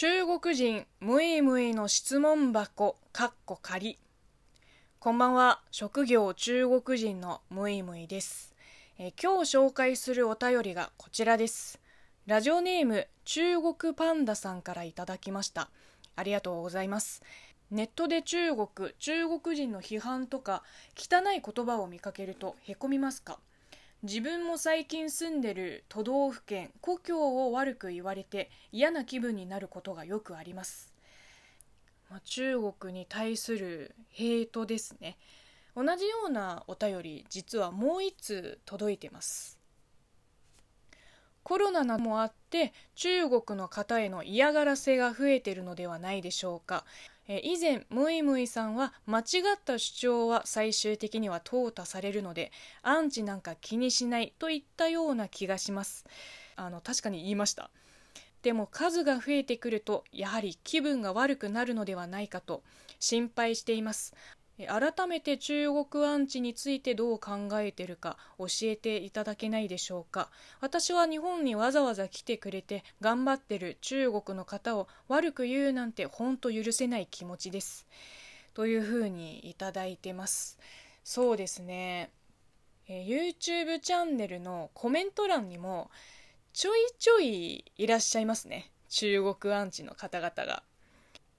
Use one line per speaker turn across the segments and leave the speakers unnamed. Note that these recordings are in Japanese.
中国人ムイムイの質問箱かっこ仮。こんばんは。職業中国人のムイムイです。え今日紹介するお便りがこちらです。ラジオネーム中国パンダさんからいただきました。ありがとうございます。ネットで中国中国人の批判とか汚い言葉を見かけるとへこみますか？自分も最近住んでる都道府県故郷を悪く言われて嫌な気分になることがよくあります、まあ、中国に対するヘイトですね。同じようなお便り実はもう一通届いてます。コロナなどもあって中国の方への嫌がらせが増えているのではないでしょうか。以前ムイムイさんは間違った主張は最終的には淘汰されるのでアンチなんか気にしないといったような気がします。あの確かに言いました。でも数が増えてくるとやはり気分が悪くなるのではないかと心配しています。改めて中国アンチについてどう考えてるか教えていただけないでしょうか。私は日本にわざわざ来てくれて頑張ってる中国の方を悪く言うなんてほんと許せない気持ちです。というふうにいただいてます。そうですね。え YouTube チャンネルのコメント欄にもちょいちょいいらっしゃいますね。中国アンチの方々が。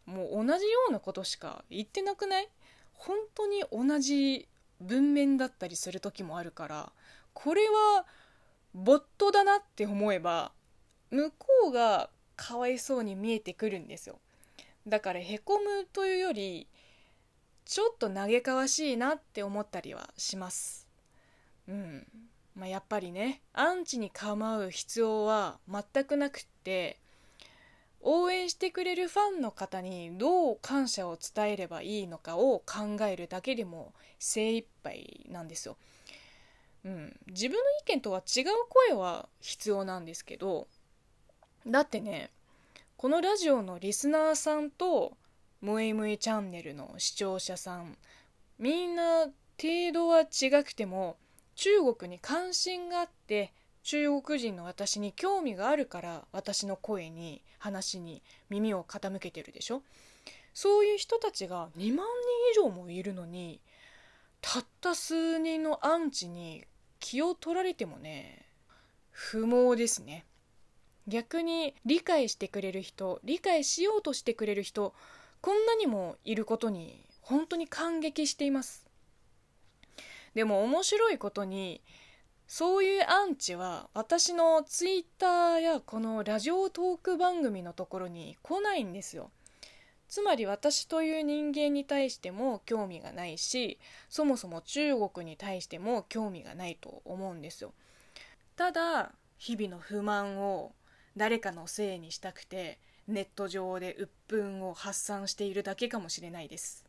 もう同じようなことしか言ってなくない？本当に同じ文面だったりする時もあるからこれはボットだなって思えば向こうがかわいそうに見えてくるんですよ。だからへこむというよりちょっと嘆かわしいなって思ったりはします。うん。まあ、やっぱりねアンチに構う必要は全くなくって応援してくれるファンの方にどう感謝を伝えればいいのかを考えるだけでも精一杯なんですよ。うん、自分の意見とは違う声は必要なんですけどだってねこのラジオのリスナーさんとムイムイチャンネルの視聴者さんみんな程度は違くても中国に関心があって中国人の私に興味があるから私の声に話に耳を傾けてるでしょ？そういう人たちが2万人以上もいるのにたった数人のアンチに気を取られてもね不毛ですね。逆に理解してくれる人理解しようとしてくれる人こんなにもいることに本当に感激しています。でも面白いことにそういうアンチは私のツイッターやこのラジオトーク番組のところに来ないんですよ。つまり私という人間に対しても興味がないしそもそも中国に対しても興味がないと思うんですよ。ただ日々の不満を誰かのせいにしたくてネット上で鬱憤を発散しているだけかもしれないです。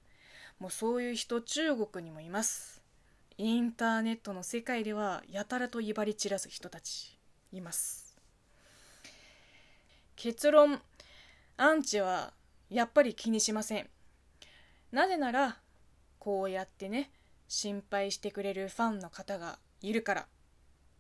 もうそういう人中国にもいます。インターネットの世界ではやたらと威張り散らす人たちいます。結論。アンチはやっぱり気にしません。なぜならこうやってね心配してくれるファンの方がいるから。